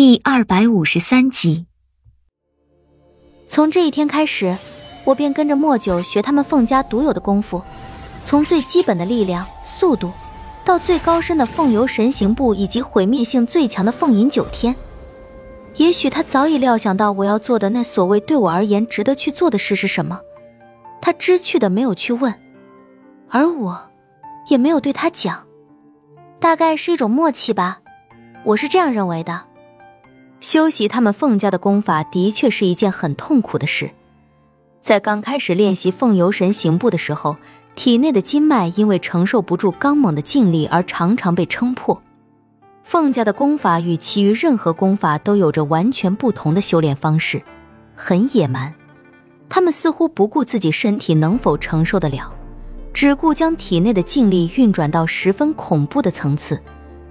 第二百五十三集。从这一天开始，我便跟着莫九学他们凤家独有的功夫，从最基本的力量、速度，到最高深的凤游神行步，以及毁灭性最强的凤吟九天。也许他早已料想到我要做的那所谓对我而言值得去做的事是什么，他知趣的没有去问，而我，也没有对他讲。大概是一种默契吧，我是这样认为的。修习他们凤家的功法的确是一件很痛苦的事，在刚开始练习凤游神行步的时候，体内的筋脉因为承受不住刚猛的劲力而常常被撑破。凤家的功法与其余任何功法都有着完全不同的修炼方式，很野蛮。他们似乎不顾自己身体能否承受得了，只顾将体内的劲力运转到十分恐怖的层次。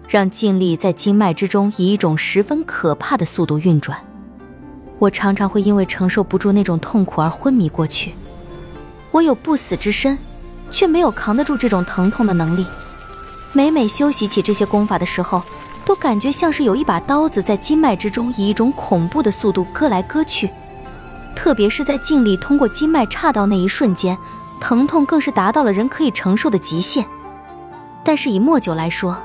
让劲力在经脉之中以一种十分可怕的速度运转，我常常会因为承受不住那种痛苦而昏迷过去。我有不死之身，却没有扛得住这种疼痛的能力。每每修习起这些功法的时候，都感觉像是有一把刀子在经脉之中以一种恐怖的速度割来割去。特别是在劲力通过经脉岔道那一瞬间，疼痛更是达到了人可以承受的极限。但是以墨酒来说，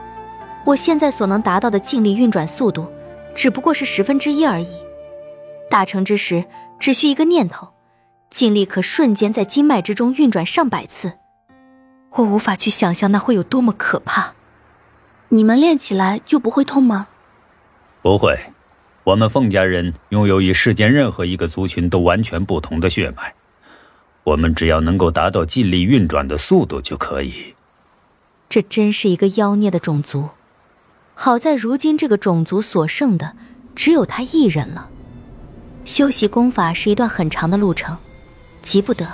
我现在所能达到的静力运转速度，只不过是十分之一而已。大成之时，只需一个念头，静力可瞬间在经脉之中运转上百次。我无法去想象那会有多么可怕。你们练起来就不会痛吗？不会，我们凤家人拥有与世间任何一个族群都完全不同的血脉，我们只要能够达到尽力运转的速度就可以。这真是一个妖孽的种族。好在如今这个种族所剩的只有他一人了。修习功法是一段很长的路程，急不得。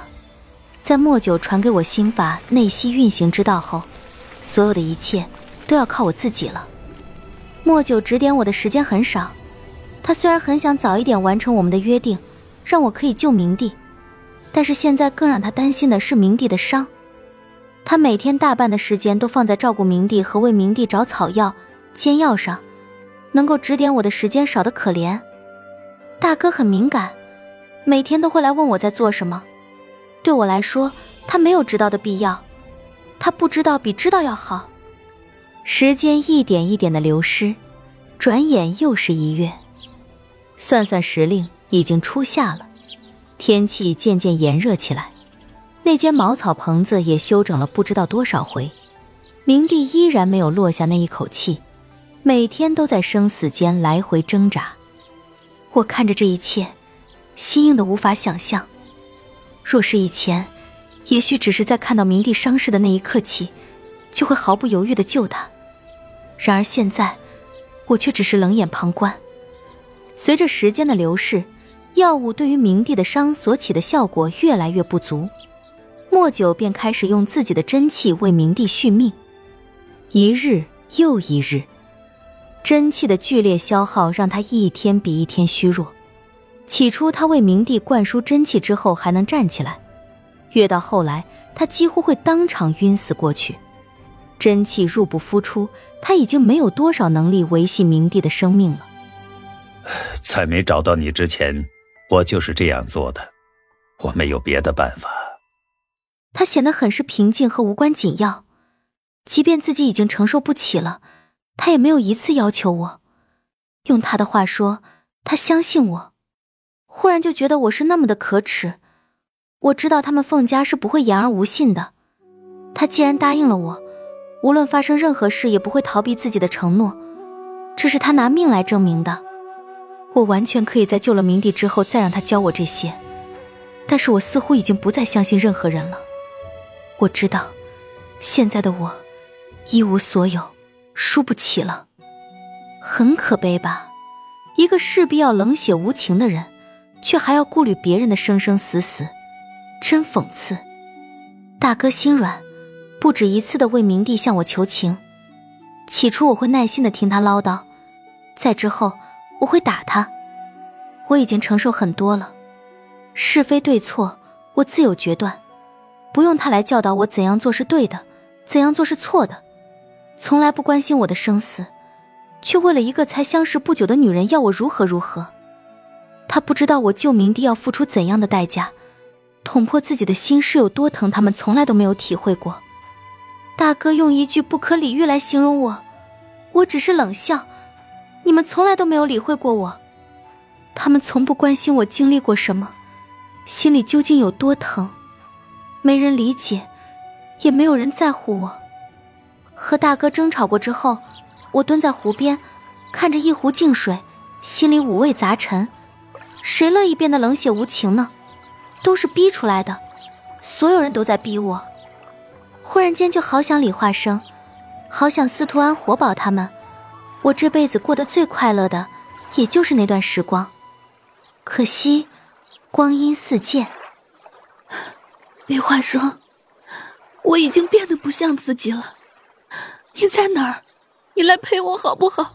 在莫九传给我心法内息运行之道后，所有的一切都要靠我自己了。莫九指点我的时间很少，他虽然很想早一点完成我们的约定，让我可以救明帝，但是现在更让他担心的是明帝的伤。他每天大半的时间都放在照顾明帝和为明帝找草药。煎药上，能够指点我的时间少得可怜。大哥很敏感，每天都会来问我在做什么。对我来说，他没有知道的必要，他不知道比知道要好。时间一点一点的流失，转眼又是一月。算算时令，已经初夏了，天气渐渐炎热起来。那间茅草棚子也修整了不知道多少回，明帝依然没有落下那一口气。每天都在生死间来回挣扎，我看着这一切，心硬的无法想象。若是以前，也许只是在看到明帝伤势的那一刻起，就会毫不犹豫的救他。然而现在，我却只是冷眼旁观。随着时间的流逝，药物对于明帝的伤所起的效果越来越不足，莫九便开始用自己的真气为明帝续命。一日又一日。真气的剧烈消耗让他一天比一天虚弱。起初，他为明帝灌输真气之后还能站起来，越到后来，他几乎会当场晕死过去。真气入不敷出，他已经没有多少能力维系明帝的生命了。在没找到你之前，我就是这样做的，我没有别的办法。他显得很是平静和无关紧要，即便自己已经承受不起了。他也没有一次要求我，用他的话说，他相信我。忽然就觉得我是那么的可耻。我知道他们凤家是不会言而无信的。他既然答应了我，无论发生任何事也不会逃避自己的承诺，这是他拿命来证明的。我完全可以在救了明帝之后再让他教我这些，但是我似乎已经不再相信任何人了。我知道，现在的我一无所有。输不起了，很可悲吧？一个势必要冷血无情的人，却还要顾虑别人的生生死死，真讽刺。大哥心软，不止一次的为明帝向我求情。起初我会耐心的听他唠叨，再之后我会打他。我已经承受很多了，是非对错我自有决断，不用他来教导我怎样做是对的，怎样做是错的。从来不关心我的生死，却为了一个才相识不久的女人要我如何如何。他不知道我救明帝要付出怎样的代价，捅破自己的心是有多疼，他们从来都没有体会过。大哥用一句不可理喻来形容我，我只是冷笑。你们从来都没有理会过我，他们从不关心我经历过什么，心里究竟有多疼，没人理解，也没有人在乎我。和大哥争吵过之后，我蹲在湖边，看着一湖静水，心里五味杂陈。谁乐意变得冷血无情呢？都是逼出来的，所有人都在逼我。忽然间就好想李化生，好想司徒安、活宝他们。我这辈子过得最快乐的，也就是那段时光。可惜，光阴似箭。李化生，我已经变得不像自己了。你在哪儿？你来陪我好不好？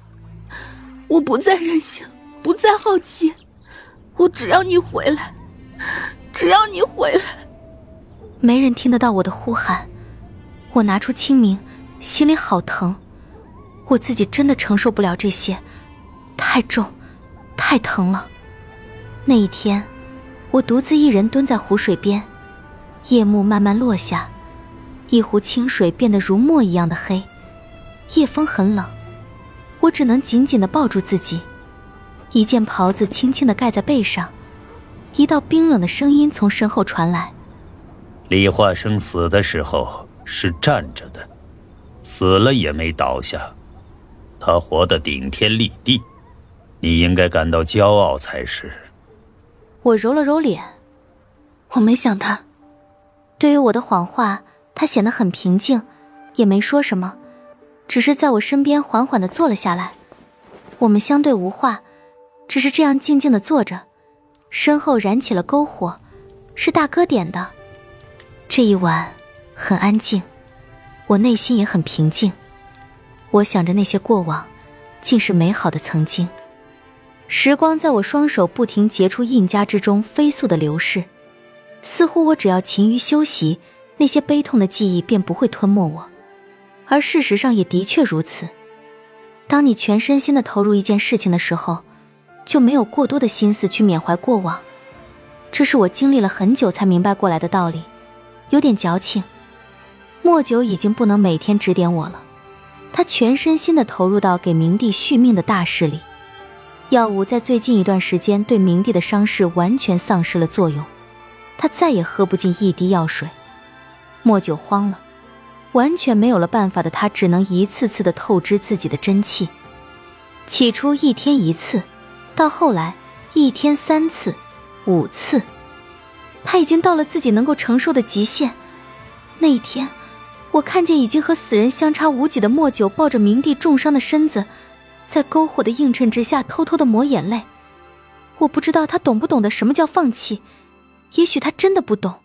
我不再任性，不再好奇，我只要你回来，只要你回来。没人听得到我的呼喊。我拿出清明，心里好疼。我自己真的承受不了这些，太重，太疼了。那一天，我独自一人蹲在湖水边，夜幕慢慢落下，一湖清水变得如墨一样的黑。夜风很冷，我只能紧紧的抱住自己，一件袍子轻轻的盖在背上。一道冰冷的声音从身后传来：“李化生死的时候是站着的，死了也没倒下。”他活得顶天立地，你应该感到骄傲才是。我揉了揉脸，我没想他。对于我的谎话，他显得很平静，也没说什么，只是在我身边缓缓的坐了下来。我们相对无话，只是这样静静的坐着。身后燃起了篝火，是大哥点的。这一晚很安静，我内心也很平静。我想着那些过往，竟是美好的曾经。时光在我双手不停结出印加之中飞速的流逝，似乎我只要勤于休息，那些悲痛的记忆便不会吞没我。而事实上也的确如此。当你全身心的投入一件事情的时候，就没有过多的心思去缅怀过往。这是我经历了很久才明白过来的道理，有点矫情。莫九已经不能每天指点我了。他全身心的投入到给明帝续命的大事里，药物在最近一段时间对明帝的伤势完全丧失了作用，他再也喝不进一滴药水。莫九慌了，完全没有了办法的他只能一次次的透支自己的真气，起初一天一次，到后来一天三次、五次，他已经到了自己能够承受的极限。那一天。我看见已经和死人相差无几的莫九抱着明帝重伤的身子，在篝火的映衬之下偷偷的抹眼泪。我不知道他懂不懂得什么叫放弃，也许他真的不懂。